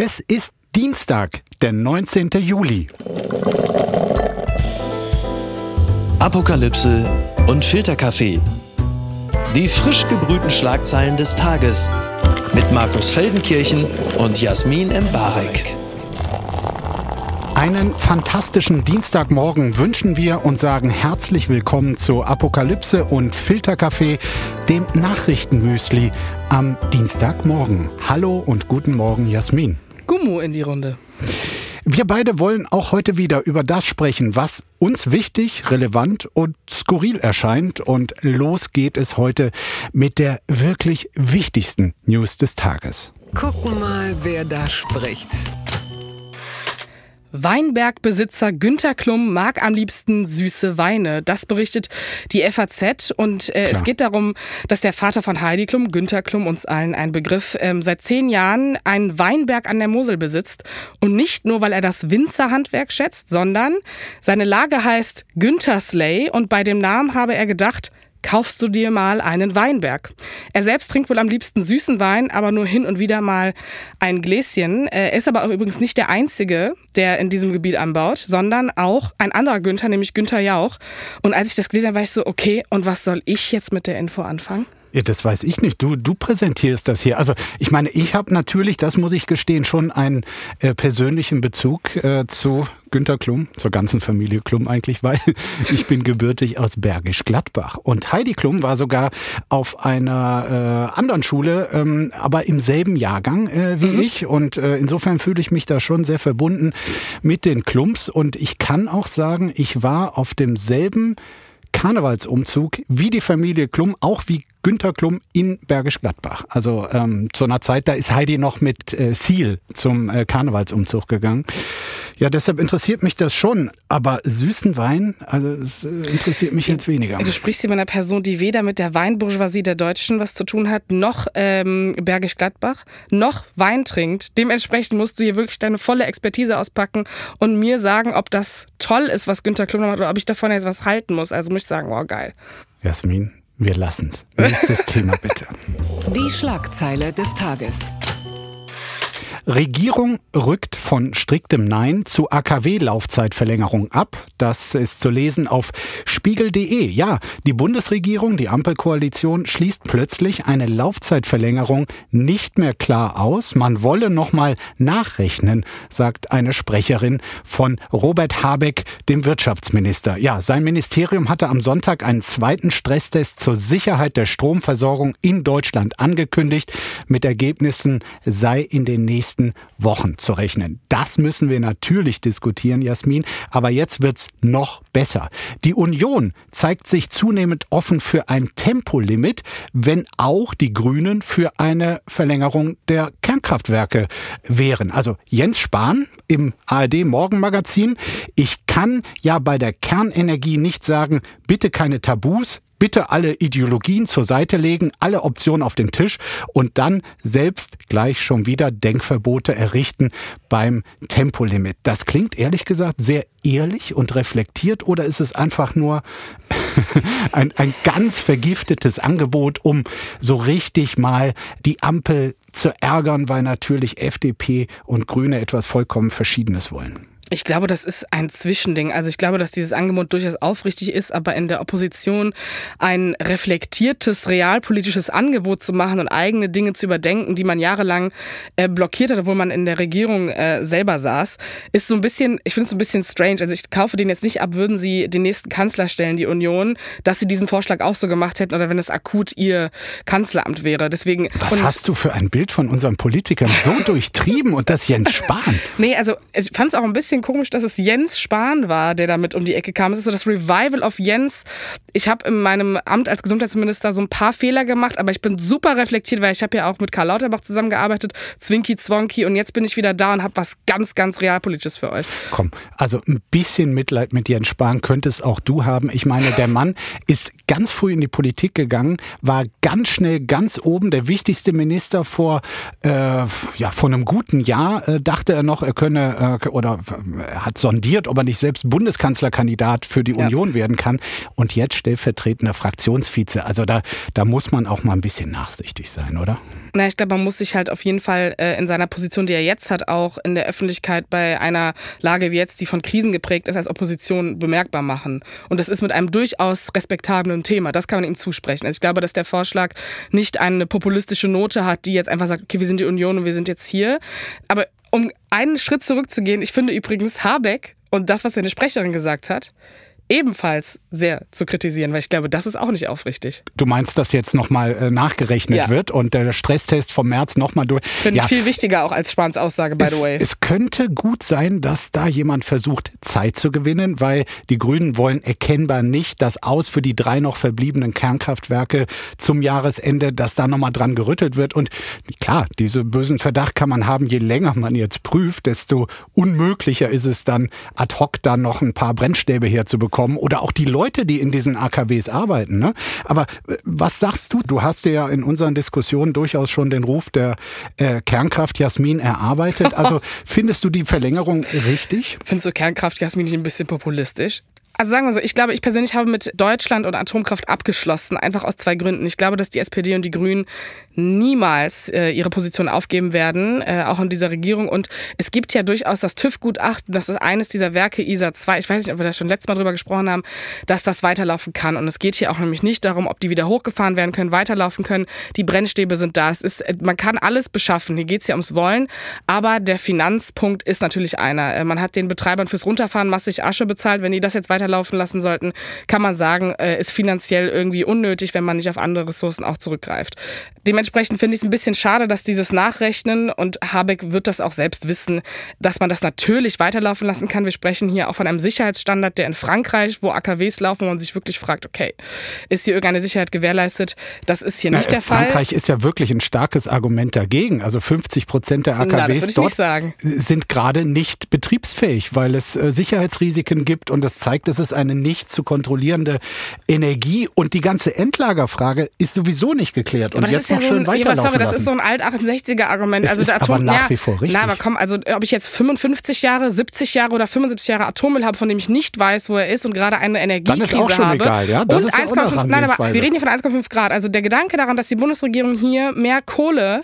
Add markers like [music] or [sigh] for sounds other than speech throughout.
Es ist Dienstag, der 19. Juli. Apokalypse und Filterkaffee. Die frisch gebrühten Schlagzeilen des Tages mit Markus Feldenkirchen und Jasmin Embarek. Einen fantastischen Dienstagmorgen wünschen wir und sagen herzlich willkommen zu Apokalypse und Filterkaffee, dem Nachrichtenmüsli am Dienstagmorgen. Hallo und guten Morgen, Jasmin. Gummo in die Runde. Wir beide wollen auch heute wieder über das sprechen, was uns wichtig, relevant und skurril erscheint. Und los geht es heute mit der wirklich wichtigsten News des Tages. Gucken mal, wer da spricht. Weinbergbesitzer Günter Klum mag am liebsten süße Weine. Das berichtet die FAZ. Und äh, es geht darum, dass der Vater von Heidi Klum, Günter Klum, uns allen ein Begriff, ähm, seit zehn Jahren einen Weinberg an der Mosel besitzt. Und nicht nur, weil er das Winzerhandwerk schätzt, sondern seine Lage heißt Günter Slay. Und bei dem Namen habe er gedacht, kaufst du dir mal einen Weinberg. Er selbst trinkt wohl am liebsten süßen Wein, aber nur hin und wieder mal ein Gläschen. Er ist aber auch übrigens nicht der Einzige, der in diesem Gebiet anbaut, sondern auch ein anderer Günther, nämlich Günther Jauch. Und als ich das gelesen habe, war ich so, okay, und was soll ich jetzt mit der Info anfangen? Ja, das weiß ich nicht. Du, du präsentierst das hier. Also ich meine, ich habe natürlich, das muss ich gestehen, schon einen äh, persönlichen Bezug äh, zu Günter Klum, zur ganzen Familie Klum eigentlich, [laughs] weil ich bin gebürtig aus Bergisch Gladbach. Und Heidi Klum war sogar auf einer äh, anderen Schule, ähm, aber im selben Jahrgang äh, wie mhm. ich. Und äh, insofern fühle ich mich da schon sehr verbunden mit den Klums. Und ich kann auch sagen, ich war auf demselben Karnevalsumzug wie die Familie Klum, auch wie Günter Klum in Bergisch Gladbach. Also ähm, zu einer Zeit, da ist Heidi noch mit äh, Ziel zum äh, Karnevalsumzug gegangen. Ja, deshalb interessiert mich das schon. Aber süßen Wein, also es äh, interessiert mich jetzt weniger. Du sprichst hier mit einer Person, die weder mit der Weinbourgeoisie der Deutschen was zu tun hat, noch ähm, Bergisch Gladbach, noch Wein trinkt. Dementsprechend musst du hier wirklich deine volle Expertise auspacken und mir sagen, ob das toll ist, was Günter Klum macht oder ob ich davon jetzt was halten muss. Also muss ich sagen, wow, geil. Jasmin, wir lassen's. Nächstes [laughs] Thema bitte. Die Schlagzeile des Tages. Regierung rückt von striktem Nein zu AKW-Laufzeitverlängerung ab. Das ist zu lesen auf spiegel.de. Ja, die Bundesregierung, die Ampelkoalition schließt plötzlich eine Laufzeitverlängerung nicht mehr klar aus. Man wolle nochmal nachrechnen, sagt eine Sprecherin von Robert Habeck, dem Wirtschaftsminister. Ja, sein Ministerium hatte am Sonntag einen zweiten Stresstest zur Sicherheit der Stromversorgung in Deutschland angekündigt. Mit Ergebnissen sei in den nächsten nächsten Wochen zu rechnen. Das müssen wir natürlich diskutieren, Jasmin. Aber jetzt wird's noch besser. Die Union zeigt sich zunehmend offen für ein Tempolimit, wenn auch die Grünen für eine Verlängerung der Kernkraftwerke wären. Also Jens Spahn im ARD Morgenmagazin. Ich kann ja bei der Kernenergie nicht sagen, bitte keine Tabus, bitte alle Ideologien zur Seite legen, alle Optionen auf den Tisch und dann selbst gleich schon wieder Denkverbote errichten beim Tempolimit. Das klingt ehrlich gesagt sehr ehrlich und reflektiert oder ist es einfach nur [laughs] ein, ein ganz vergiftetes Angebot, um so richtig mal die Ampel zu ärgern, weil natürlich FDP und Grüne etwas vollkommen Verschiedenes wollen? Ich glaube, das ist ein Zwischending. Also ich glaube, dass dieses Angebot durchaus aufrichtig ist, aber in der Opposition ein reflektiertes, realpolitisches Angebot zu machen und eigene Dinge zu überdenken, die man jahrelang äh, blockiert hat, obwohl man in der Regierung äh, selber saß, ist so ein bisschen, ich finde es so ein bisschen strange. Also ich kaufe den jetzt nicht ab, würden sie den nächsten Kanzler stellen, die Union, dass sie diesen Vorschlag auch so gemacht hätten oder wenn es akut ihr Kanzleramt wäre. Deswegen. Was hast du für ein Bild von unseren Politikern so [laughs] durchtrieben und das Jens Spahn? nee, also ich fand es auch ein bisschen bisschen komisch, dass es Jens Spahn war, der damit um die Ecke kam. Es ist so das Revival of Jens. Ich habe in meinem Amt als Gesundheitsminister so ein paar Fehler gemacht, aber ich bin super reflektiert, weil ich habe ja auch mit Karl Lauterbach zusammengearbeitet, Zwinky Zwonky und jetzt bin ich wieder da und habe was ganz, ganz realpolitisches für euch. Komm, also ein bisschen Mitleid mit Jens Spahn könntest auch du haben. Ich meine, der Mann ist ganz früh in die Politik gegangen, war ganz schnell ganz oben, der wichtigste Minister vor, äh, ja, vor einem guten Jahr, äh, dachte er noch, er könne, äh, oder hat sondiert, ob er nicht selbst Bundeskanzlerkandidat für die ja. Union werden kann und jetzt stellvertretender Fraktionsvize. Also da, da muss man auch mal ein bisschen nachsichtig sein, oder? Na, ich glaube, man muss sich halt auf jeden Fall äh, in seiner Position, die er jetzt hat, auch in der Öffentlichkeit bei einer Lage wie jetzt, die von Krisen geprägt ist, als Opposition bemerkbar machen. Und das ist mit einem durchaus respektablen Thema. Das kann man ihm zusprechen. Also ich glaube, dass der Vorschlag nicht eine populistische Note hat, die jetzt einfach sagt, okay, wir sind die Union und wir sind jetzt hier. Aber um einen Schritt zurückzugehen, ich finde übrigens Habeck und das, was seine Sprecherin gesagt hat, ebenfalls sehr zu kritisieren, weil ich glaube, das ist auch nicht aufrichtig. Du meinst, dass jetzt nochmal äh, nachgerechnet ja. wird und der Stresstest vom März nochmal durch. Finde ja. ich viel wichtiger auch als Spahns Aussage, by es, the way. Es könnte gut sein, dass da jemand versucht, Zeit zu gewinnen, weil die Grünen wollen erkennbar nicht, dass aus für die drei noch verbliebenen Kernkraftwerke zum Jahresende, dass da nochmal dran gerüttelt wird. Und klar, diesen bösen Verdacht kann man haben, je länger man jetzt prüft, desto unmöglicher ist es dann ad hoc da noch ein paar Brennstäbe herzubekommen oder auch die Leute, die in diesen AKWs arbeiten. Ne? Aber äh, was sagst du? Du hast ja in unseren Diskussionen durchaus schon den Ruf der äh, Kernkraft Jasmin erarbeitet. Also [laughs] findest du die Verlängerung richtig? Findest du Kernkraft Jasmin nicht ein bisschen populistisch? Also sagen wir so, ich glaube, ich persönlich habe mit Deutschland und Atomkraft abgeschlossen, einfach aus zwei Gründen. Ich glaube, dass die SPD und die Grünen niemals äh, ihre Position aufgeben werden, äh, auch in dieser Regierung. Und es gibt ja durchaus das TÜV-Gutachten, das ist eines dieser Werke ISA 2, ich weiß nicht, ob wir da schon letztes Mal drüber gesprochen haben, dass das weiterlaufen kann. Und es geht hier auch nämlich nicht darum, ob die wieder hochgefahren werden können, weiterlaufen können. Die Brennstäbe sind da. Es ist, man kann alles beschaffen. Hier geht es ja ums Wollen. Aber der Finanzpunkt ist natürlich einer. Äh, man hat den Betreibern fürs Runterfahren massig Asche bezahlt. Wenn die das jetzt weiter weiterlaufen lassen sollten, kann man sagen, äh, ist finanziell irgendwie unnötig, wenn man nicht auf andere Ressourcen auch zurückgreift. Dementsprechend finde ich es ein bisschen schade, dass dieses Nachrechnen und Habeck wird das auch selbst wissen, dass man das natürlich weiterlaufen lassen kann. Wir sprechen hier auch von einem Sicherheitsstandard, der in Frankreich, wo AKWs laufen, wo man sich wirklich fragt, okay, ist hier irgendeine Sicherheit gewährleistet? Das ist hier Na, nicht der Frankreich Fall. Frankreich ist ja wirklich ein starkes Argument dagegen. Also 50 Prozent der AKWs Na, dort sind gerade nicht betriebsfähig, weil es äh, Sicherheitsrisiken gibt und das zeigt, es ist eine nicht zu kontrollierende Energie und die ganze Endlagerfrage ist sowieso nicht geklärt. Und jetzt noch ja schön so ein, weiterlaufen sorry, Das ist so ein alt 68er Argument. Es also ist Atom, aber nach ja, wie vor richtig. Na, aber komm, also ob ich jetzt 55 Jahre, 70 Jahre oder 75 Jahre Atommüll habe, von dem ich nicht weiß, wo er ist und gerade eine Energiekrise habe. Dann ist auch schon habe. egal, ja? Das und ist 1,5. Nein, aber wir reden hier von 1,5 Grad. Also der Gedanke daran, dass die Bundesregierung hier mehr Kohle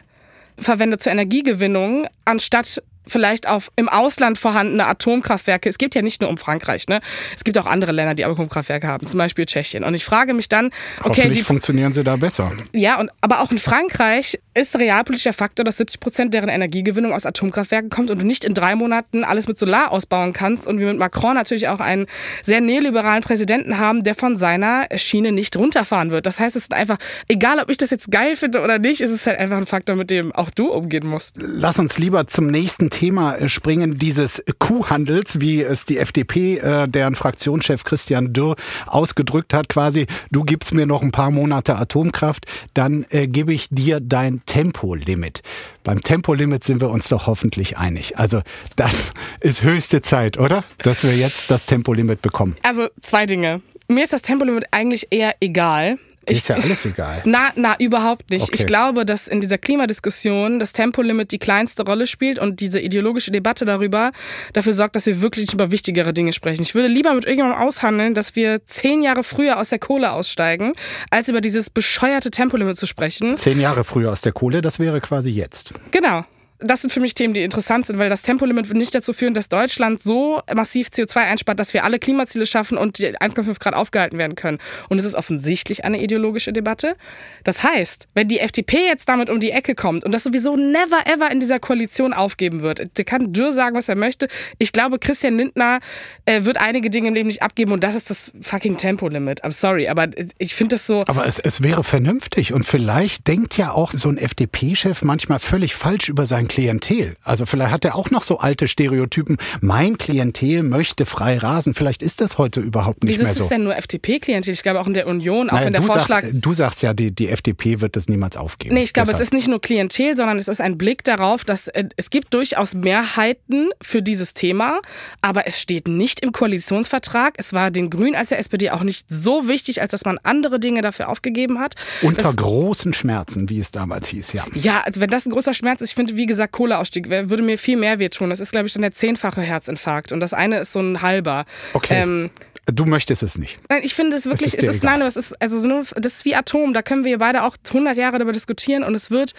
verwendet zur Energiegewinnung, anstatt vielleicht auf im Ausland vorhandene Atomkraftwerke. Es geht ja nicht nur um Frankreich, ne? Es gibt auch andere Länder, die Atomkraftwerke haben, zum Beispiel Tschechien. Und ich frage mich dann, okay, die funktionieren sie da besser. Ja, und aber auch in Frankreich ist realpolitischer Faktor, dass 70 Prozent deren Energiegewinnung aus Atomkraftwerken kommt und du nicht in drei Monaten alles mit Solar ausbauen kannst und wir mit Macron natürlich auch einen sehr neoliberalen Präsidenten haben, der von seiner Schiene nicht runterfahren wird. Das heißt, es ist einfach, egal ob ich das jetzt geil finde oder nicht, ist es halt einfach ein Faktor, mit dem auch du umgehen musst. Lass uns lieber zum nächsten Thema äh, springen, dieses Kuhhandels, wie es die FDP, äh, deren Fraktionschef Christian Dürr ausgedrückt hat, quasi, du gibst mir noch ein paar Monate Atomkraft, dann äh, gebe ich dir dein Tempolimit. Beim Tempolimit sind wir uns doch hoffentlich einig. Also das ist höchste Zeit, oder? Dass wir jetzt das Tempolimit bekommen. Also zwei Dinge. Mir ist das Tempolimit eigentlich eher egal. Ich, ist ja alles egal. Na, na, überhaupt nicht. Okay. Ich glaube, dass in dieser Klimadiskussion das Tempolimit die kleinste Rolle spielt und diese ideologische Debatte darüber dafür sorgt, dass wir wirklich über wichtigere Dinge sprechen. Ich würde lieber mit irgendjemandem aushandeln, dass wir zehn Jahre früher aus der Kohle aussteigen, als über dieses bescheuerte Tempolimit zu sprechen. Zehn Jahre früher aus der Kohle, das wäre quasi jetzt. Genau das sind für mich Themen, die interessant sind, weil das Tempolimit wird nicht dazu führen, dass Deutschland so massiv CO2 einspart, dass wir alle Klimaziele schaffen und die 1,5 Grad aufgehalten werden können. Und es ist offensichtlich eine ideologische Debatte. Das heißt, wenn die FDP jetzt damit um die Ecke kommt und das sowieso never ever in dieser Koalition aufgeben wird, der kann Dürr sagen, was er möchte. Ich glaube, Christian Lindner äh, wird einige Dinge im Leben nicht abgeben und das ist das fucking Tempolimit. I'm sorry, aber ich finde das so. Aber es, es wäre vernünftig und vielleicht denkt ja auch so ein FDP-Chef manchmal völlig falsch über sein Klientel. Also vielleicht hat er auch noch so alte Stereotypen. Mein Klientel möchte frei rasen. Vielleicht ist das heute überhaupt nicht Wieso mehr so. Wieso ist es denn nur FDP-Klientel? Ich glaube auch in der Union, auch Nein, wenn der Vorschlag... Sagst, du sagst ja, die, die FDP wird das niemals aufgeben. Nee, ich glaube, es ist nicht nur Klientel, sondern es ist ein Blick darauf, dass äh, es gibt durchaus Mehrheiten für dieses Thema, aber es steht nicht im Koalitionsvertrag. Es war den Grünen als der SPD auch nicht so wichtig, als dass man andere Dinge dafür aufgegeben hat. Unter das, großen Schmerzen, wie es damals hieß, ja. Ja, also wenn das ein großer Schmerz ist, ich finde, wie gesagt, gesagt, Kohleausstieg würde mir viel mehr wehtun. Das ist, glaube ich, dann der zehnfache Herzinfarkt. Und das eine ist so ein halber. Okay. Ähm, Du möchtest es nicht. Nein, ich finde es wirklich, es ist, nein, es ist, also so das ist wie Atom, da können wir beide auch 100 Jahre darüber diskutieren und es wird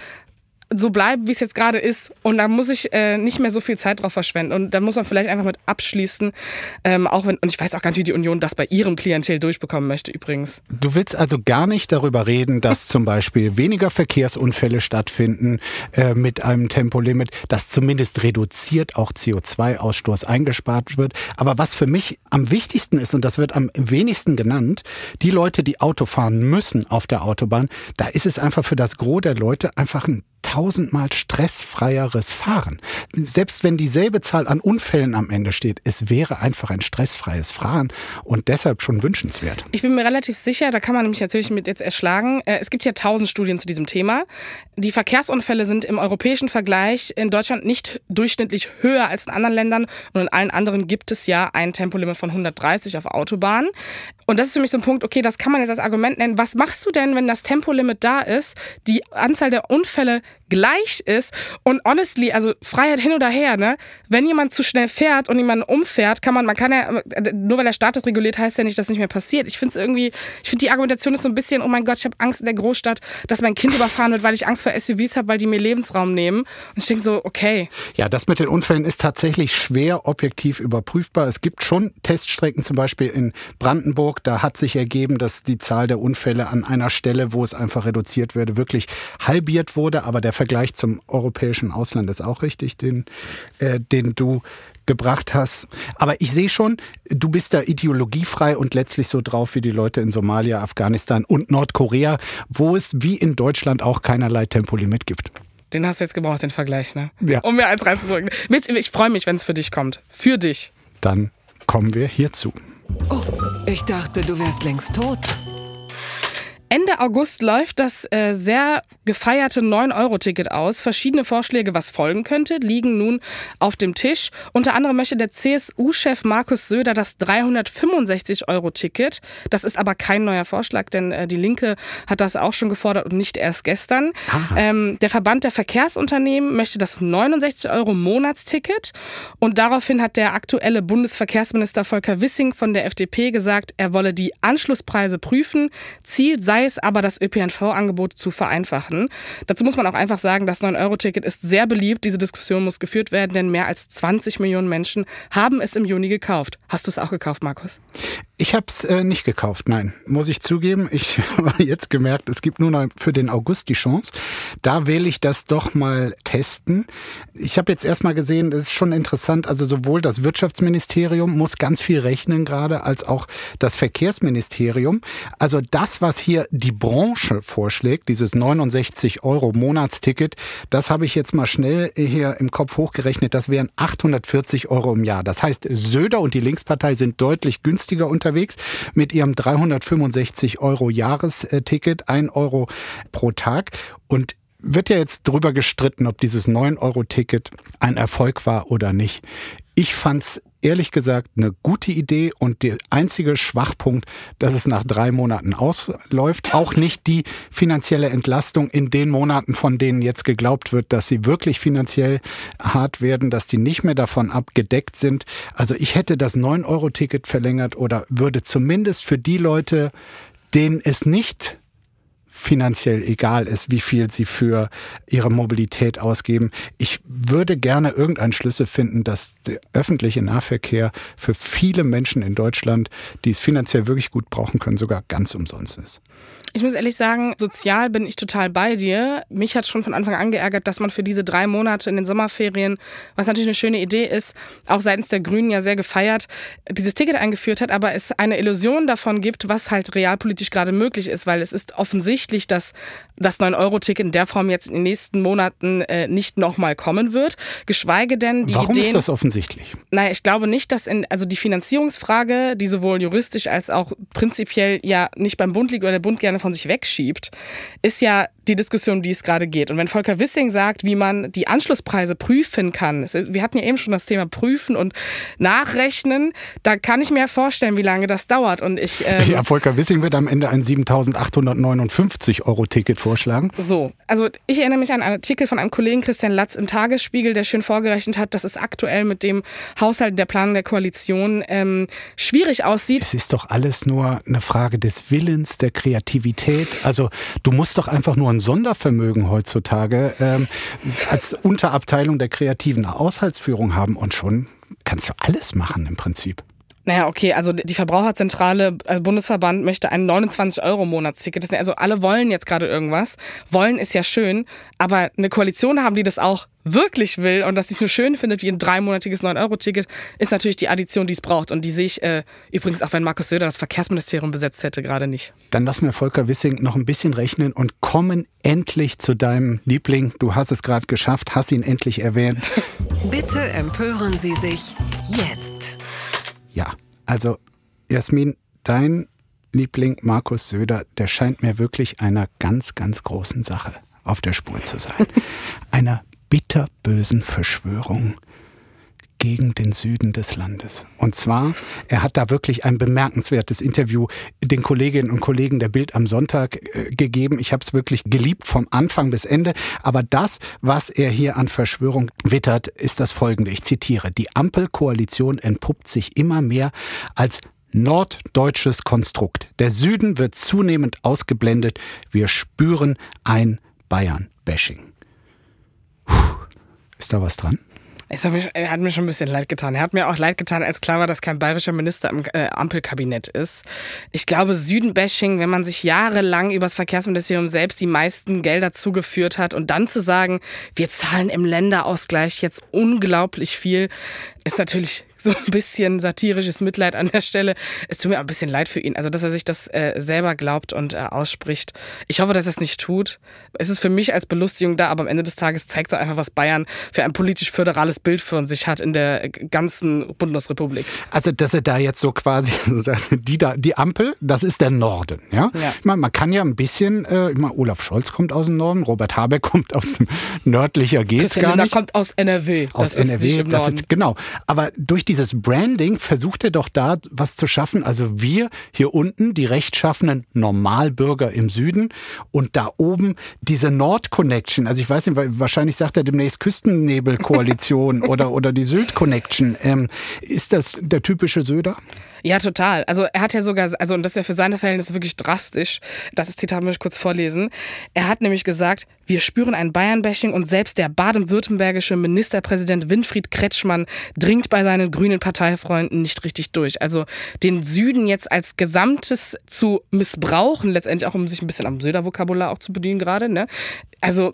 so bleiben, wie es jetzt gerade ist. Und da muss ich äh, nicht mehr so viel Zeit drauf verschwenden. Und da muss man vielleicht einfach mit abschließen. Ähm, auch wenn, und ich weiß auch gar nicht, wie die Union das bei ihrem Klientel durchbekommen möchte, übrigens. Du willst also gar nicht darüber reden, dass zum Beispiel weniger Verkehrsunfälle stattfinden äh, mit einem Tempolimit, dass zumindest reduziert auch CO2-Ausstoß eingespart wird. Aber was für mich am wichtigsten ist, und das wird am wenigsten genannt, die Leute, die Auto fahren müssen auf der Autobahn, da ist es einfach für das Gros der Leute einfach ein tausendmal stressfreieres Fahren. Selbst wenn dieselbe Zahl an Unfällen am Ende steht, es wäre einfach ein stressfreies Fahren und deshalb schon wünschenswert. Ich bin mir relativ sicher, da kann man mich natürlich mit jetzt erschlagen. Äh, es gibt ja tausend Studien zu diesem Thema. Die Verkehrsunfälle sind im europäischen Vergleich in Deutschland nicht durchschnittlich höher als in anderen Ländern und in allen anderen gibt es ja ein Tempolimit von 130 auf Autobahnen. Und das ist für mich so ein Punkt, okay, das kann man jetzt als Argument nennen. Was machst du denn, wenn das Tempolimit da ist, die Anzahl der Unfälle gleich ist und honestly, also Freiheit hin oder her, ne? Wenn jemand zu schnell fährt und jemanden umfährt, kann man, man kann ja, nur weil der Staat das reguliert, heißt ja nicht, dass nicht mehr passiert. Ich finde es irgendwie, ich finde die Argumentation ist so ein bisschen, oh mein Gott, ich habe Angst in der Großstadt, dass mein Kind überfahren wird, weil ich Angst vor SUVs habe, weil die mir Lebensraum nehmen. Und ich denke so, okay. Ja, das mit den Unfällen ist tatsächlich schwer objektiv überprüfbar. Es gibt schon Teststrecken, zum Beispiel in Brandenburg, da hat sich ergeben, dass die Zahl der Unfälle an einer Stelle, wo es einfach reduziert würde, wirklich halbiert wurde, aber der Vergleich zum europäischen Ausland ist auch richtig, den, äh, den du gebracht hast. Aber ich sehe schon, du bist da ideologiefrei und letztlich so drauf wie die Leute in Somalia, Afghanistan und Nordkorea, wo es wie in Deutschland auch keinerlei Tempolimit gibt. Den hast du jetzt gebraucht, den Vergleich, ne? Ja. Um mir eins reinzudrücken. Ich freue mich, wenn es für dich kommt. Für dich. Dann kommen wir hierzu. Oh, ich dachte, du wärst längst tot. Ende August läuft das äh, sehr gefeierte 9-Euro-Ticket aus. Verschiedene Vorschläge, was folgen könnte, liegen nun auf dem Tisch. Unter anderem möchte der CSU-Chef Markus Söder das 365-Euro-Ticket. Das ist aber kein neuer Vorschlag, denn äh, die Linke hat das auch schon gefordert und nicht erst gestern. Ähm, der Verband der Verkehrsunternehmen möchte das 69-Euro-Monatsticket. Und daraufhin hat der aktuelle Bundesverkehrsminister Volker Wissing von der FDP gesagt, er wolle die Anschlusspreise prüfen. Ziel sei sei es aber, das ÖPNV-Angebot zu vereinfachen. Dazu muss man auch einfach sagen, das 9-Euro-Ticket ist sehr beliebt. Diese Diskussion muss geführt werden, denn mehr als 20 Millionen Menschen haben es im Juni gekauft. Hast du es auch gekauft, Markus? Ich habe es äh, nicht gekauft, nein, muss ich zugeben. Ich [laughs] habe jetzt gemerkt, es gibt nur noch für den August die Chance. Da will ich das doch mal testen. Ich habe jetzt erstmal gesehen, das ist schon interessant, also sowohl das Wirtschaftsministerium muss ganz viel rechnen gerade, als auch das Verkehrsministerium. Also das, was hier die Branche vorschlägt, dieses 69 Euro Monatsticket, das habe ich jetzt mal schnell hier im Kopf hochgerechnet, das wären 840 Euro im Jahr. Das heißt, Söder und die Linkspartei sind deutlich günstiger unter unterwegs mit ihrem 365 Euro Jahresticket, 1 Euro pro Tag. Und wird ja jetzt drüber gestritten, ob dieses 9-Euro-Ticket ein Erfolg war oder nicht. Ich fand's ehrlich gesagt eine gute Idee und der einzige Schwachpunkt, dass es nach drei Monaten ausläuft. Auch nicht die finanzielle Entlastung in den Monaten, von denen jetzt geglaubt wird, dass sie wirklich finanziell hart werden, dass die nicht mehr davon abgedeckt sind. Also ich hätte das 9-Euro-Ticket verlängert oder würde zumindest für die Leute, denen es nicht finanziell egal ist, wie viel sie für ihre Mobilität ausgeben. Ich würde gerne irgendeinen Schlüssel finden, dass der öffentliche Nahverkehr für viele Menschen in Deutschland, die es finanziell wirklich gut brauchen können, sogar ganz umsonst ist. Ich muss ehrlich sagen, sozial bin ich total bei dir. Mich hat schon von Anfang an geärgert, dass man für diese drei Monate in den Sommerferien, was natürlich eine schöne Idee ist, auch seitens der Grünen ja sehr gefeiert, dieses Ticket eingeführt hat, aber es eine Illusion davon gibt, was halt realpolitisch gerade möglich ist, weil es ist offensichtlich, dass das 9-Euro-Ticket in der Form jetzt in den nächsten Monaten äh, nicht nochmal kommen wird. Geschweige denn die Warum Ideen. ist das offensichtlich? Naja, ich glaube nicht, dass in, also die Finanzierungsfrage, die sowohl juristisch als auch prinzipiell ja nicht beim Bund liegt oder der Bund gerne von sich wegschiebt, ist ja die Diskussion, die es gerade geht. Und wenn Volker Wissing sagt, wie man die Anschlusspreise prüfen kann, wir hatten ja eben schon das Thema prüfen und nachrechnen, da kann ich mir vorstellen, wie lange das dauert. Und ich, ähm, ja, Volker Wissing wird am Ende ein 7.859 Euro Ticket vorschlagen. So, also ich erinnere mich an einen Artikel von einem Kollegen Christian Latz im Tagesspiegel, der schön vorgerechnet hat, dass es aktuell mit dem Haushalt der Planung der Koalition ähm, schwierig aussieht. Es ist doch alles nur eine Frage des Willens, der Kreativität. Also du musst doch einfach nur ein Sondervermögen heutzutage ähm, als Unterabteilung der kreativen Haushaltsführung haben und schon kannst du alles machen im Prinzip. Naja, okay, also die Verbraucherzentrale äh, Bundesverband möchte ein 29-Euro-Monatsticket. Also alle wollen jetzt gerade irgendwas. Wollen ist ja schön, aber eine Koalition haben, die das auch wirklich will und das nicht so schön findet wie ein dreimonatiges 9-Euro-Ticket, ist natürlich die Addition, die es braucht. Und die sehe ich äh, übrigens auch, wenn Markus Söder das Verkehrsministerium besetzt hätte, gerade nicht. Dann lass mir Volker Wissing noch ein bisschen rechnen und kommen endlich zu deinem Liebling. Du hast es gerade geschafft, hast ihn endlich erwähnt. Bitte empören Sie sich jetzt. Ja, also Jasmin, dein Liebling Markus Söder, der scheint mir wirklich einer ganz, ganz großen Sache auf der Spur zu sein. [laughs] einer bitterbösen Verschwörung gegen den Süden des Landes. Und zwar, er hat da wirklich ein bemerkenswertes Interview den Kolleginnen und Kollegen der Bild am Sonntag äh, gegeben. Ich habe es wirklich geliebt vom Anfang bis Ende. Aber das, was er hier an Verschwörung wittert, ist das folgende. Ich zitiere. Die Ampelkoalition entpuppt sich immer mehr als norddeutsches Konstrukt. Der Süden wird zunehmend ausgeblendet. Wir spüren ein Bayern-Bashing. Ist da was dran? Es hat, mir, hat mir schon ein bisschen leid getan. Er hat mir auch leid getan, als klar war, dass kein bayerischer Minister im äh, Ampelkabinett ist. Ich glaube, Süden-Bashing, wenn man sich jahrelang über das Verkehrsministerium selbst die meisten Gelder zugeführt hat und dann zu sagen, wir zahlen im Länderausgleich jetzt unglaublich viel, ist natürlich so ein bisschen satirisches Mitleid an der Stelle. Es tut mir auch ein bisschen leid für ihn. Also, dass er sich das äh, selber glaubt und äh, ausspricht. Ich hoffe, dass er es nicht tut. Es ist für mich als Belustigung da, aber am Ende des Tages zeigt es einfach, was Bayern für ein politisch-föderales Bild von sich hat in der ganzen Bundesrepublik. Also, dass er da jetzt so quasi [laughs] die, da, die Ampel, das ist der Norden. Ja? ja. Ich meine, man kann ja ein bisschen, äh, ich meine, Olaf Scholz kommt aus dem Norden, Robert Habeck kommt aus dem [laughs] nördlicher geht's Christian gar nicht. kommt aus NRW. Aus das NRW, ist Norden. Ist, genau. Aber durch dieses Branding versucht er doch da was zu schaffen. Also wir hier unten, die rechtschaffenen Normalbürger im Süden und da oben diese Nord-Connection. Also ich weiß nicht, wahrscheinlich sagt er demnächst Küstennebel-Koalition [laughs] oder, oder die Sylt-Connection. Ähm, ist das der typische Söder? Ja, total. Also er hat ja sogar, also und das ist ja für seine Verhältnisse wirklich drastisch. Das Zitat möchte ich kurz vorlesen. Er hat nämlich gesagt, wir spüren ein Bayern-Bashing und selbst der baden-württembergische Ministerpräsident Winfried Kretschmann dringt bei seinen grünen Parteifreunden nicht richtig durch. Also den Süden jetzt als Gesamtes zu missbrauchen, letztendlich auch um sich ein bisschen am Söder-Vokabular auch zu bedienen gerade. Ne? Also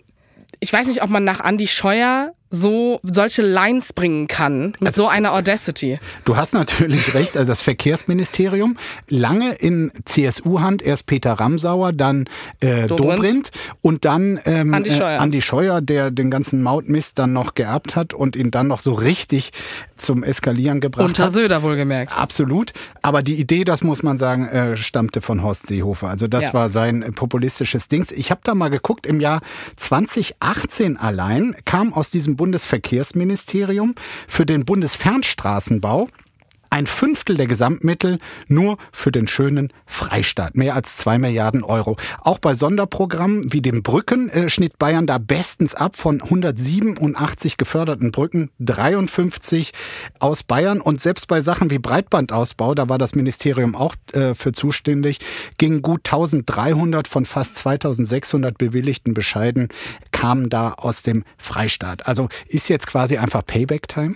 ich weiß nicht, ob man nach Andy Scheuer so solche Lines bringen kann mit also, so einer Audacity. Du hast natürlich [laughs] recht, also das Verkehrsministerium lange in CSU-Hand, erst Peter Ramsauer, dann äh, Dobrindt. Dobrindt und dann ähm, Andi, Scheuer. Äh, Andi Scheuer, der den ganzen Mautmist dann noch geerbt hat und ihn dann noch so richtig zum Eskalieren gebracht Unter hat. Unter Söder wohlgemerkt. Absolut, aber die Idee, das muss man sagen, äh, stammte von Horst Seehofer. Also das ja. war sein äh, populistisches Dings. Ich habe da mal geguckt, im Jahr 2018 allein kam aus diesem Bundesverkehrsministerium für den Bundesfernstraßenbau ein Fünftel der Gesamtmittel nur für den schönen Freistaat. Mehr als zwei Milliarden Euro. Auch bei Sonderprogrammen wie dem Brücken äh, schnitt Bayern da bestens ab von 187 geförderten Brücken, 53 aus Bayern. Und selbst bei Sachen wie Breitbandausbau, da war das Ministerium auch äh, für zuständig, gingen gut 1300 von fast 2600 bewilligten Bescheiden kamen da aus dem Freistaat. Also ist jetzt quasi einfach Payback-Time?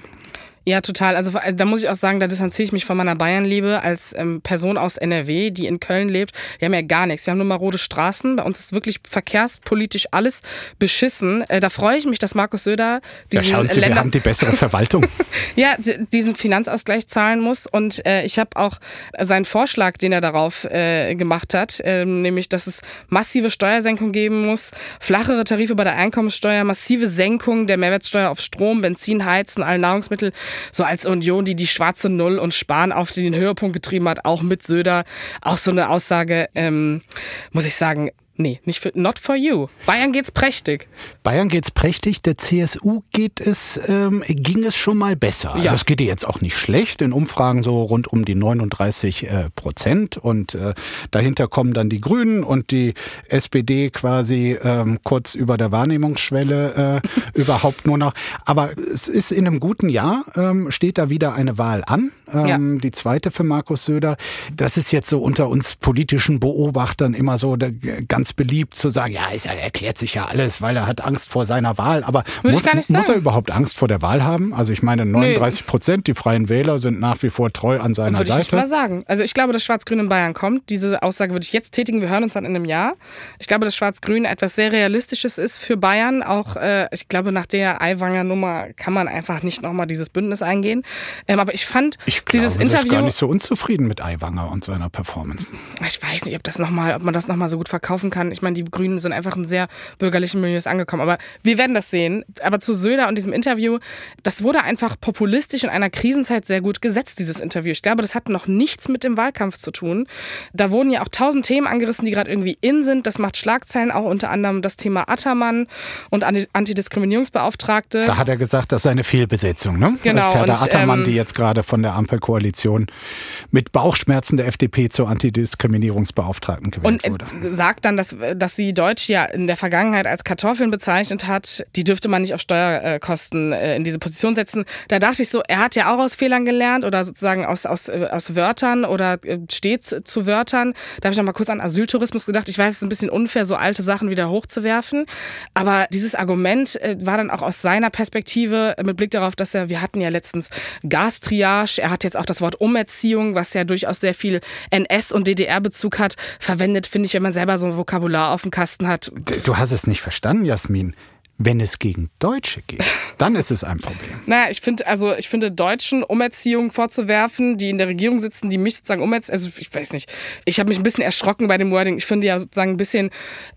Ja, total. Also da muss ich auch sagen, da distanziere ich mich von meiner Bayernliebe als ähm, Person aus NRW, die in Köln lebt. Wir haben ja gar nichts. Wir haben nur marode Straßen. Bei uns ist wirklich verkehrspolitisch alles beschissen. Äh, da freue ich mich, dass Markus Söder diesen ja, schauen Sie, Länder wir haben die bessere Verwaltung. [laughs] ja, diesen Finanzausgleich zahlen muss. Und äh, ich habe auch seinen Vorschlag, den er darauf äh, gemacht hat, ähm, nämlich, dass es massive Steuersenkung geben muss, flachere Tarife bei der Einkommenssteuer, massive Senkung der Mehrwertsteuer auf Strom, Benzin, Heizen, alle Nahrungsmittel so als Union, die die schwarze Null und Spahn auf den Höhepunkt getrieben hat, auch mit Söder, auch so eine Aussage, ähm, muss ich sagen, Nee, nicht für, not for you. Bayern geht's prächtig. Bayern geht's prächtig. Der CSU geht es, ähm, ging es schon mal besser. Also Ja. es geht ihr jetzt auch nicht schlecht. In Umfragen so rund um die 39 äh, Prozent. Und äh, dahinter kommen dann die Grünen und die SPD quasi ähm, kurz über der Wahrnehmungsschwelle äh, [laughs] überhaupt nur noch. Aber es ist in einem guten Jahr, ähm, steht da wieder eine Wahl an. Ähm, Die zweite für Markus Söder. Das ist jetzt so unter uns politischen Beobachtern immer so der, ganz beliebt zu sagen, ja, ist, er erklärt sich ja alles, weil er hat Angst vor seiner Wahl. Aber Würde muss, ich muss er überhaupt Angst vor der Wahl haben? Also ich meine, 39 Prozent, die Freien Wähler sind nach wie vor treu an seiner Würde ich nicht mal Seite. sagen. Also ich glaube, dass Schwarz-Grün in Bayern kommt. Diese Aussage würde ich jetzt tätigen. Wir hören uns dann in einem Jahr. Ich glaube, dass Schwarz-Grün etwas sehr Realistisches ist für Bayern. Auch, äh, ich glaube, nach der Aiwanger Nummer kann man einfach nicht nochmal dieses Bündnis eingehen. Ähm, aber ich fand Ich glaube, dieses das ist Interview... gar nicht so unzufrieden mit Aiwanger und seiner Performance. Ich weiß nicht, ob das noch mal, ob man das nochmal so gut verkaufen kann. Ich meine, die Grünen sind einfach in sehr bürgerlichen Milieus angekommen. Aber wir werden das sehen. Aber zu Söder und diesem Interview, das wurde einfach populistisch in einer Krisenzeit sehr gut gesetzt, dieses Interview. Ich glaube, das hat noch nichts mit dem Wahlkampf zu tun. Da wurden ja auch tausend Themen angerissen, die gerade irgendwie in sind. Das macht Schlagzeilen, auch unter anderem das Thema Attermann und Anti- Antidiskriminierungsbeauftragte. Da hat er gesagt, das sei eine Fehlbesetzung. Ne? Genau, Ferda und, Attermann, ähm, die jetzt gerade von der Ampelkoalition mit Bauchschmerzen der FDP zur Antidiskriminierungsbeauftragten gewählt Und wurde. äh, sagt dann, dass, dass sie Deutsch ja in der Vergangenheit als Kartoffeln bezeichnet hat. Die dürfte man nicht auf Steuerkosten äh, in diese Position setzen. Da dachte ich so, er hat ja auch aus Fehlern gelernt oder sozusagen aus, aus, äh, aus Wörtern oder äh, stets zu Wörtern. Da habe ich noch mal kurz an Asyltourismus gedacht. Ich weiß, es ist ein bisschen unfair, so alte Sachen wieder hochzuwerfen. Aber dieses Argument war dann auch aus seiner Perspektive mit Blick darauf, dass er, wir hatten ja letztens Gastriage, er hat jetzt auch das Wort Umerziehung, was ja durchaus sehr viel NS- und DDR-Bezug hat, verwendet, finde ich, wenn man selber so ein Vokabular auf dem Kasten hat. Du hast es nicht verstanden, Jasmin. Wenn es gegen Deutsche geht, [laughs] dann ist es ein Problem. Naja, ich finde, also ich finde Deutschen Umerziehung vorzuwerfen, die in der Regierung sitzen, die mich sozusagen umerziehen, also ich weiß nicht. Ich habe mich ein bisschen erschrocken bei dem Wording. Ich finde ja sozusagen ein bisschen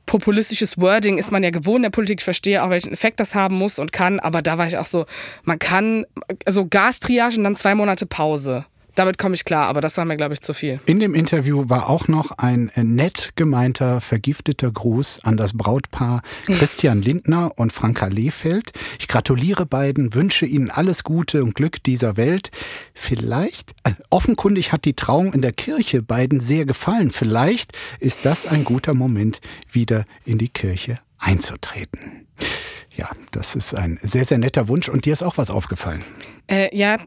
populistisches Wording ist man ja gewohnt in der Politik. Ich verstehe auch, welchen Effekt das haben muss und kann, aber da war ich auch so, man kann, also Gastriage und dann zwei Monate Pause. Damit komme ich klar, aber das war mir, glaube ich, zu viel. In dem Interview war auch noch ein äh, nett gemeinter, vergifteter Gruß an das Brautpaar Christian Lindner und Franka Lehfeld. Ich gratuliere beiden, wünsche ihnen alles Gute und Glück dieser Welt. Vielleicht, äh, offenkundig hat die Trauung in der Kirche beiden sehr gefallen. Vielleicht ist das ein guter Moment, wieder in die Kirche einzutreten. Ja, das ist ein sehr, sehr netter Wunsch und dir ist auch was aufgefallen. Äh, ja,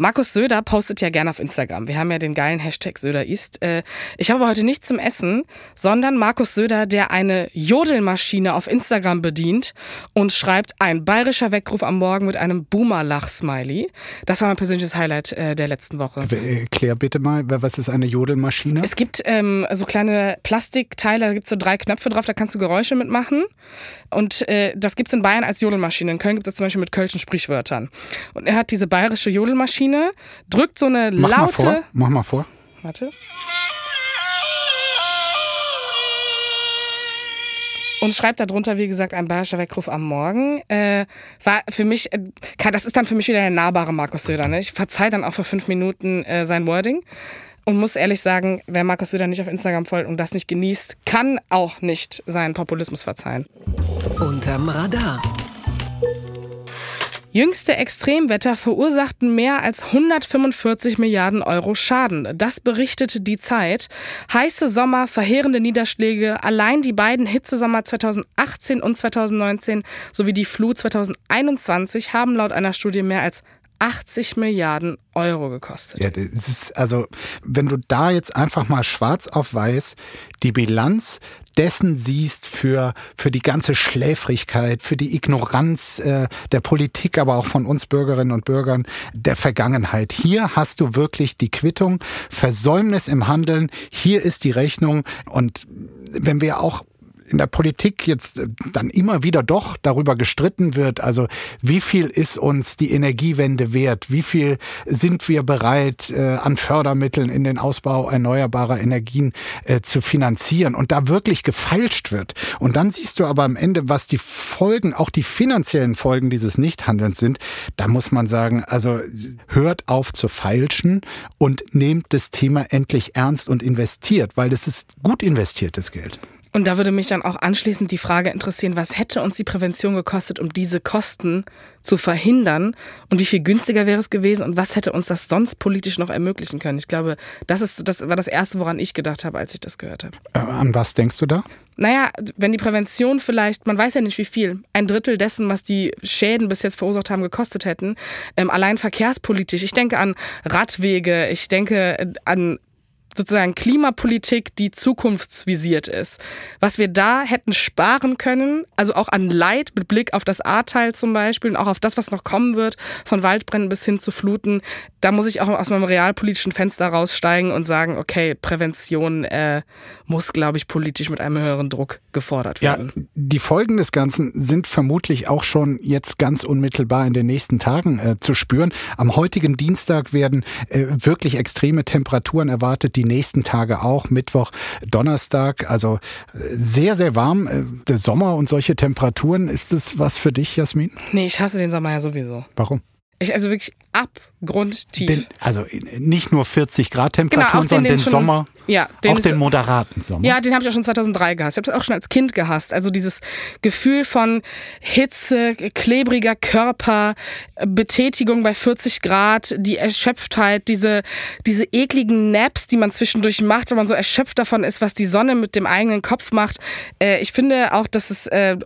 Markus Söder postet ja gerne auf Instagram. Wir haben ja den geilen Hashtag Söder isst. Äh, ich habe heute nicht zum Essen, sondern Markus Söder, der eine Jodelmaschine auf Instagram bedient und schreibt ein bayerischer Weckruf am Morgen mit einem Boomer-Lach-Smiley. Das war mein persönliches Highlight äh, der letzten Woche. Äh, Klär bitte mal, was ist eine Jodelmaschine? Es gibt ähm, so kleine Plastikteile, da gibt es so drei Knöpfe drauf, da kannst du Geräusche mitmachen. Und äh, das gibt es in Bayern als Jodelmaschine. In Köln gibt es zum Beispiel mit kölschen Sprichwörtern. Und er hat diese bayerische Jodelmaschine, drückt so eine Mach mal laute. vor, mach mal vor. Warte. Und schreibt darunter, wie gesagt, ein bayerischer Weckruf am Morgen. Äh, war für mich, äh, das ist dann für mich wieder der nahbare Markus Söder. Ne? Ich verzeih dann auch für fünf Minuten äh, sein Wording. Und muss ehrlich sagen, wer Markus Söder nicht auf Instagram folgt und das nicht genießt, kann auch nicht seinen Populismus verzeihen. Unterm Radar. Jüngste Extremwetter verursachten mehr als 145 Milliarden Euro Schaden. Das berichtet die Zeit. Heiße Sommer, verheerende Niederschläge, allein die beiden Hitzesommer 2018 und 2019 sowie die Flut 2021 haben laut einer Studie mehr als 80 Milliarden Euro gekostet. Ja, das ist also, wenn du da jetzt einfach mal schwarz auf weiß die Bilanz dessen siehst für, für die ganze Schläfrigkeit, für die Ignoranz äh, der Politik, aber auch von uns Bürgerinnen und Bürgern der Vergangenheit. Hier hast du wirklich die Quittung, Versäumnis im Handeln, hier ist die Rechnung und wenn wir auch in der Politik jetzt äh, dann immer wieder doch darüber gestritten wird, also wie viel ist uns die Energiewende wert, wie viel sind wir bereit äh, an Fördermitteln in den Ausbau erneuerbarer Energien äh, zu finanzieren und da wirklich gefeilscht wird. Und dann siehst du aber am Ende, was die Folgen, auch die finanziellen Folgen dieses Nichthandelns sind, da muss man sagen, also hört auf zu feilschen und nehmt das Thema endlich ernst und investiert, weil das ist gut investiertes Geld. Und da würde mich dann auch anschließend die Frage interessieren, was hätte uns die Prävention gekostet, um diese Kosten zu verhindern und wie viel günstiger wäre es gewesen und was hätte uns das sonst politisch noch ermöglichen können? Ich glaube, das, ist, das war das Erste, woran ich gedacht habe, als ich das gehört habe. Äh, an was denkst du da? Naja, wenn die Prävention vielleicht, man weiß ja nicht wie viel, ein Drittel dessen, was die Schäden bis jetzt verursacht haben, gekostet hätten, ähm, allein verkehrspolitisch. Ich denke an Radwege, ich denke äh, an sozusagen Klimapolitik, die zukunftsvisiert ist. Was wir da hätten sparen können, also auch an Leid mit Blick auf das A-Teil zum Beispiel und auch auf das, was noch kommen wird, von Waldbränden bis hin zu Fluten, da muss ich auch aus meinem realpolitischen Fenster raussteigen und sagen, okay, Prävention äh, muss, glaube ich, politisch mit einem höheren Druck gefordert werden. Ja, die Folgen des Ganzen sind vermutlich auch schon jetzt ganz unmittelbar in den nächsten Tagen äh, zu spüren. Am heutigen Dienstag werden äh, wirklich extreme Temperaturen erwartet, die nächsten Tage auch, Mittwoch, Donnerstag. Also äh, sehr, sehr warm. Äh, der Sommer und solche Temperaturen, ist das was für dich, Jasmin? Nee, ich hasse den Sommer ja sowieso. Warum? Ich also wirklich abgrundtief. Den, also nicht nur 40 Grad Temperaturen, genau, den, sondern den, den schon, Sommer, ja, den auch ist, den moderaten Sommer. Ja, den habe ich auch schon 2003 gehasst. Ich habe es auch schon als Kind gehasst. Also dieses Gefühl von Hitze, klebriger Körper, Betätigung bei 40 Grad, die Erschöpftheit, diese, diese ekligen Naps, die man zwischendurch macht, wenn man so erschöpft davon ist, was die Sonne mit dem eigenen Kopf macht. Äh, ich finde auch, dass es äh,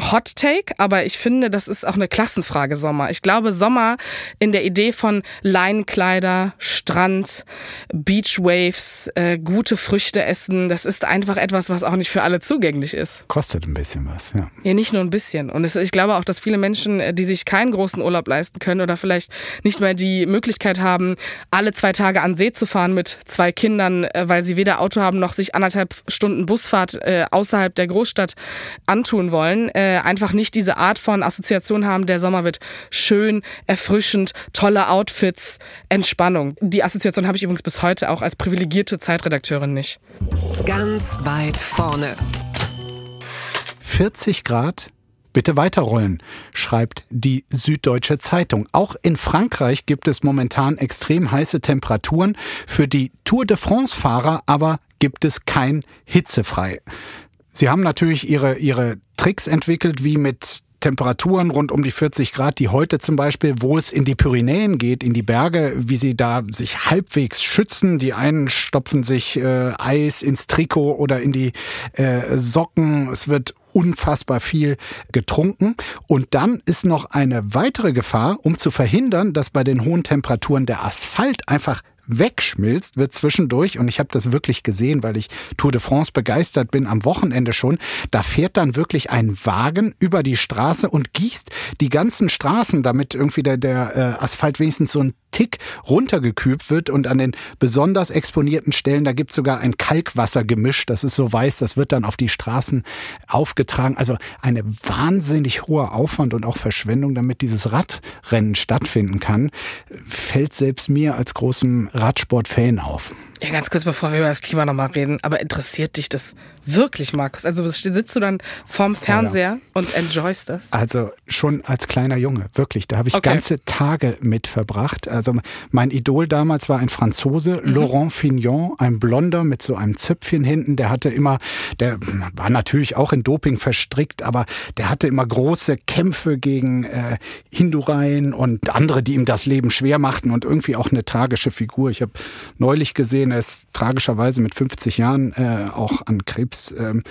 Hot Take, aber ich finde, das ist auch eine Klassenfrage Sommer. Ich glaube, Sommer in der Idee von Leinenkleider, Strand, Beachwaves, äh, gute Früchte essen, das ist einfach etwas, was auch nicht für alle zugänglich ist. Kostet ein bisschen was, ja. Ja, nicht nur ein bisschen. Und es, ich glaube auch, dass viele Menschen, äh, die sich keinen großen Urlaub leisten können oder vielleicht nicht mehr die Möglichkeit haben, alle zwei Tage an See zu fahren mit zwei Kindern, äh, weil sie weder Auto haben noch sich anderthalb Stunden Busfahrt äh, außerhalb der Großstadt antun wollen, äh, äh, einfach nicht diese Art von Assoziation haben, der Sommer wird schön, erfrischend, tolle Outfits, Entspannung. Die Assoziation habe ich übrigens bis heute auch als privilegierte Zeitredakteurin nicht. Ganz weit vorne. 40 Grad Bitte weiterrollen, schreibt die Süddeutsche Zeitung. Auch in Frankreich gibt es momentan extrem heiße Temperaturen. Für die Tour de France-Fahrer aber gibt es kein Hitzefrei. Sie haben natürlich ihre, ihre Tricks entwickelt, wie mit Temperaturen rund um die 40 Grad, die heute zum Beispiel, wo es in die Pyrenäen geht, in die Berge, wie sie da sich halbwegs schützen. Die einen stopfen sich äh, Eis ins Trikot oder in die äh, Socken. Es wird unfassbar viel getrunken. Und dann ist noch eine weitere Gefahr, um zu verhindern, dass bei den hohen Temperaturen der Asphalt einfach wegschmilzt, wird zwischendurch, und ich habe das wirklich gesehen, weil ich Tour de France begeistert bin, am Wochenende schon, da fährt dann wirklich ein Wagen über die Straße und gießt die ganzen Straßen, damit irgendwie der, der äh, Asphalt wenigstens so ein Tick runtergekübt wird und an den besonders exponierten Stellen, da gibt es sogar ein Kalkwassergemisch, das ist so weiß, das wird dann auf die Straßen aufgetragen. Also eine wahnsinnig hohe Aufwand und auch Verschwendung, damit dieses Radrennen stattfinden kann, fällt selbst mir als großem Radsport-Fan auf. Ja, ganz kurz, bevor wir über das Klima nochmal reden, aber interessiert dich das wirklich, Markus? Also sitzt du dann vorm Fernseher oh ja. und enjoyst das? Also schon als kleiner Junge, wirklich. Da habe ich okay. ganze Tage mit verbracht. Also mein Idol damals war ein Franzose, mhm. Laurent Fignon, ein Blonder mit so einem Zöpfchen hinten. Der hatte immer, der war natürlich auch in Doping verstrickt, aber der hatte immer große Kämpfe gegen äh, Hindureien und andere, die ihm das Leben schwer machten und irgendwie auch eine tragische Figur. Ich habe neulich gesehen, er ist tragischerweise mit 50 Jahren äh, auch an Krebs ähm,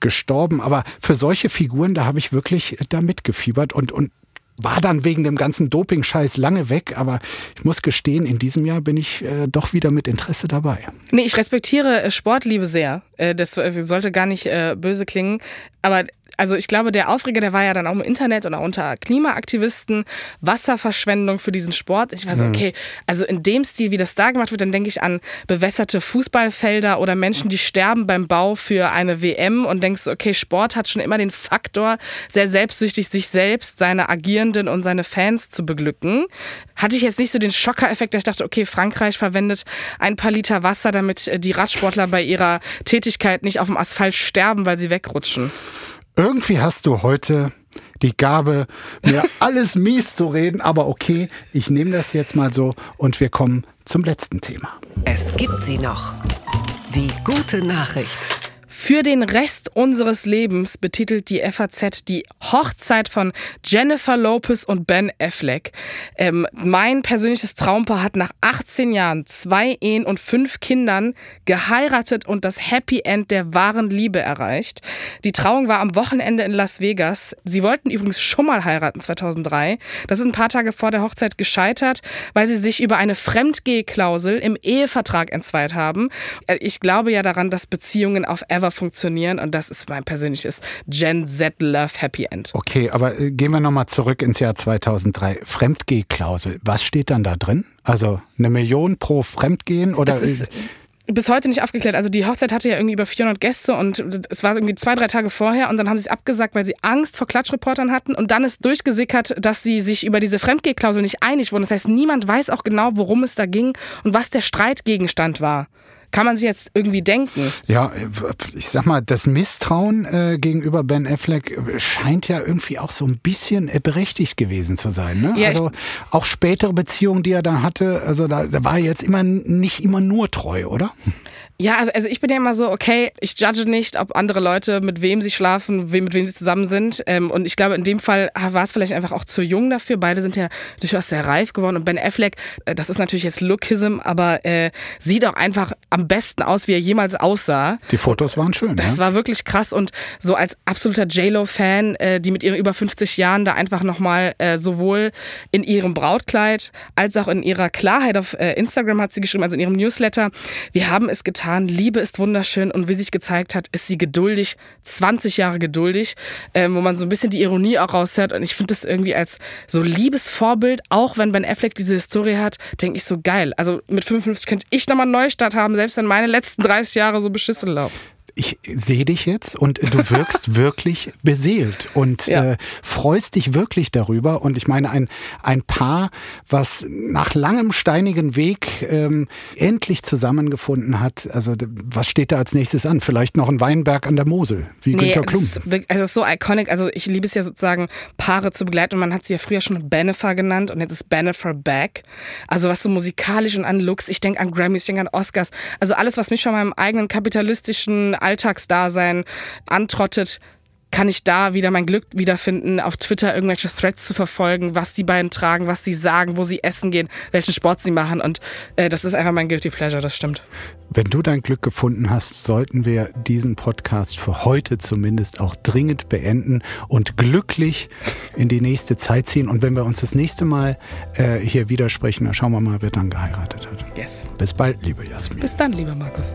gestorben. Aber für solche Figuren, da habe ich wirklich da mitgefiebert und, und war dann wegen dem ganzen Doping-Scheiß lange weg, aber ich muss gestehen, in diesem Jahr bin ich äh, doch wieder mit Interesse dabei. Nee, ich respektiere äh, Sportliebe sehr. Äh, das äh, sollte gar nicht äh, böse klingen. Aber also ich glaube, der Aufreger, der war ja dann auch im Internet und auch unter Klimaaktivisten, Wasserverschwendung für diesen Sport. Ich war so, mhm. okay, also in dem Stil, wie das da gemacht wird, dann denke ich an bewässerte Fußballfelder oder Menschen, die sterben beim Bau für eine WM und denkst, okay, Sport hat schon immer den Faktor, sehr selbstsüchtig sich selbst, seine Agierenden und seine Fans zu beglücken. Hatte ich jetzt nicht so den Schocker-Effekt, dass ich dachte, okay, Frankreich verwendet ein paar Liter Wasser, damit die Radsportler bei ihrer Tätigkeit nicht auf dem Asphalt sterben, weil sie wegrutschen. Irgendwie hast du heute die Gabe, mir [laughs] alles mies zu reden, aber okay, ich nehme das jetzt mal so und wir kommen zum letzten Thema. Es gibt sie noch. Die gute Nachricht. Für den Rest unseres Lebens betitelt die FAZ die Hochzeit von Jennifer Lopez und Ben Affleck. Ähm, mein persönliches Traumpaar hat nach 18 Jahren, zwei Ehen und fünf Kindern geheiratet und das Happy End der wahren Liebe erreicht. Die Trauung war am Wochenende in Las Vegas. Sie wollten übrigens schon mal heiraten 2003. Das ist ein paar Tage vor der Hochzeit gescheitert, weil sie sich über eine Fremdgehklausel im Ehevertrag entzweit haben. Äh, ich glaube ja daran, dass Beziehungen auf ever funktionieren und das ist mein persönliches Gen Z Love Happy End. Okay, aber äh, gehen wir nochmal zurück ins Jahr 2003. Fremdgehklausel, was steht dann da drin? Also eine Million pro Fremdgehen oder? Bis heute nicht aufgeklärt. Also die Hochzeit hatte ja irgendwie über 400 Gäste und es war irgendwie zwei, drei Tage vorher und dann haben sie es abgesagt, weil sie Angst vor Klatschreportern hatten und dann ist durchgesickert, dass sie sich über diese Fremdgehklausel nicht einig wurden. Das heißt, niemand weiß auch genau, worum es da ging und was der Streitgegenstand war kann man sich jetzt irgendwie denken. Ja, ich sag mal, das Misstrauen äh, gegenüber Ben Affleck scheint ja irgendwie auch so ein bisschen äh, berechtigt gewesen zu sein. Ne? Ja, also auch spätere Beziehungen, die er da hatte, also da, da war er jetzt immer nicht immer nur treu, oder? Ja, also, also ich bin ja immer so, okay, ich judge nicht, ob andere Leute mit wem sie schlafen, mit wem sie zusammen sind. Ähm, und ich glaube, in dem Fall war es vielleicht einfach auch zu jung dafür. Beide sind ja durchaus sehr reif geworden. Und Ben Affleck, äh, das ist natürlich jetzt Lookism, aber äh, sieht auch einfach am am besten aus, wie er jemals aussah. Die Fotos waren schön. Das ja? war wirklich krass und so als absoluter J-Lo-Fan, äh, die mit ihren über 50 Jahren da einfach nochmal äh, sowohl in ihrem Brautkleid als auch in ihrer Klarheit auf äh, Instagram hat sie geschrieben, also in ihrem Newsletter, wir haben es getan, Liebe ist wunderschön und wie sich gezeigt hat, ist sie geduldig, 20 Jahre geduldig, ähm, wo man so ein bisschen die Ironie auch raushört und ich finde das irgendwie als so Liebesvorbild, auch wenn Ben Affleck diese Historie hat, denke ich so geil. Also mit 55 könnte ich nochmal einen Neustart haben, selbst wenn meine letzten 30 Jahre so beschissen laufen ich sehe dich jetzt und du [laughs] wirkst wirklich beseelt und ja. äh, freust dich wirklich darüber. Und ich meine, ein, ein Paar, was nach langem steinigen Weg ähm, endlich zusammengefunden hat. Also was steht da als nächstes an? Vielleicht noch ein Weinberg an der Mosel, wie nee, Günter Klum. Es ist, es ist so iconic. Also ich liebe es ja sozusagen, Paare zu begleiten. Und man hat sie ja früher schon Benefer genannt und jetzt ist Benefer back. Also was so musikalisch und an Looks. Ich denke an Grammys, ich denke an Oscars. Also alles, was mich von meinem eigenen kapitalistischen Alltagsdasein antrottet, kann ich da wieder mein Glück wiederfinden, auf Twitter irgendwelche Threads zu verfolgen, was die beiden tragen, was sie sagen, wo sie essen gehen, welchen Sport sie machen. Und äh, das ist einfach mein Guilty Pleasure, das stimmt. Wenn du dein Glück gefunden hast, sollten wir diesen Podcast für heute zumindest auch dringend beenden und glücklich in die nächste Zeit ziehen. Und wenn wir uns das nächste Mal äh, hier widersprechen, dann schauen wir mal, wer dann geheiratet hat. Yes. Bis bald, liebe Jasmin. Bis dann, lieber Markus.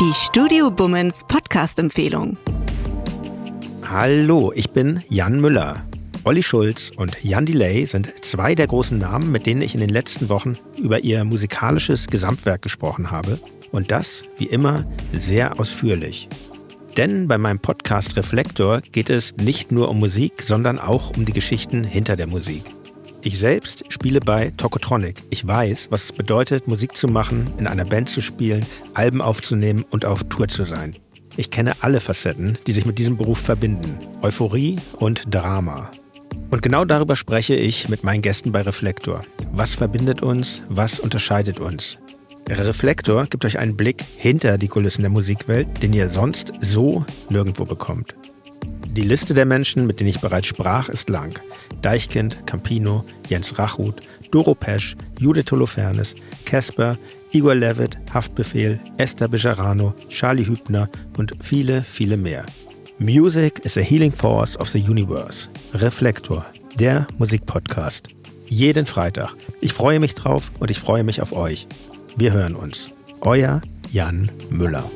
Die Studio Bummens Podcast-Empfehlung. Hallo, ich bin Jan Müller. Olli Schulz und Jan Delay sind zwei der großen Namen, mit denen ich in den letzten Wochen über ihr musikalisches Gesamtwerk gesprochen habe. Und das, wie immer, sehr ausführlich. Denn bei meinem Podcast Reflektor geht es nicht nur um Musik, sondern auch um die Geschichten hinter der Musik. Ich selbst spiele bei Tokotronic. Ich weiß, was es bedeutet, Musik zu machen, in einer Band zu spielen, Alben aufzunehmen und auf Tour zu sein. Ich kenne alle Facetten, die sich mit diesem Beruf verbinden. Euphorie und Drama. Und genau darüber spreche ich mit meinen Gästen bei Reflektor. Was verbindet uns? Was unterscheidet uns? Reflektor gibt euch einen Blick hinter die Kulissen der Musikwelt, den ihr sonst so nirgendwo bekommt. Die Liste der Menschen, mit denen ich bereits sprach, ist lang. Deichkind, Campino, Jens Rachut, Doro Pesch, Judith Holofernes, Casper, Igor Levitt, Haftbefehl, Esther Bejarano, Charlie Hübner und viele, viele mehr. Music is a healing force of the universe. Reflektor, der Musikpodcast. Jeden Freitag. Ich freue mich drauf und ich freue mich auf euch. Wir hören uns. Euer Jan Müller.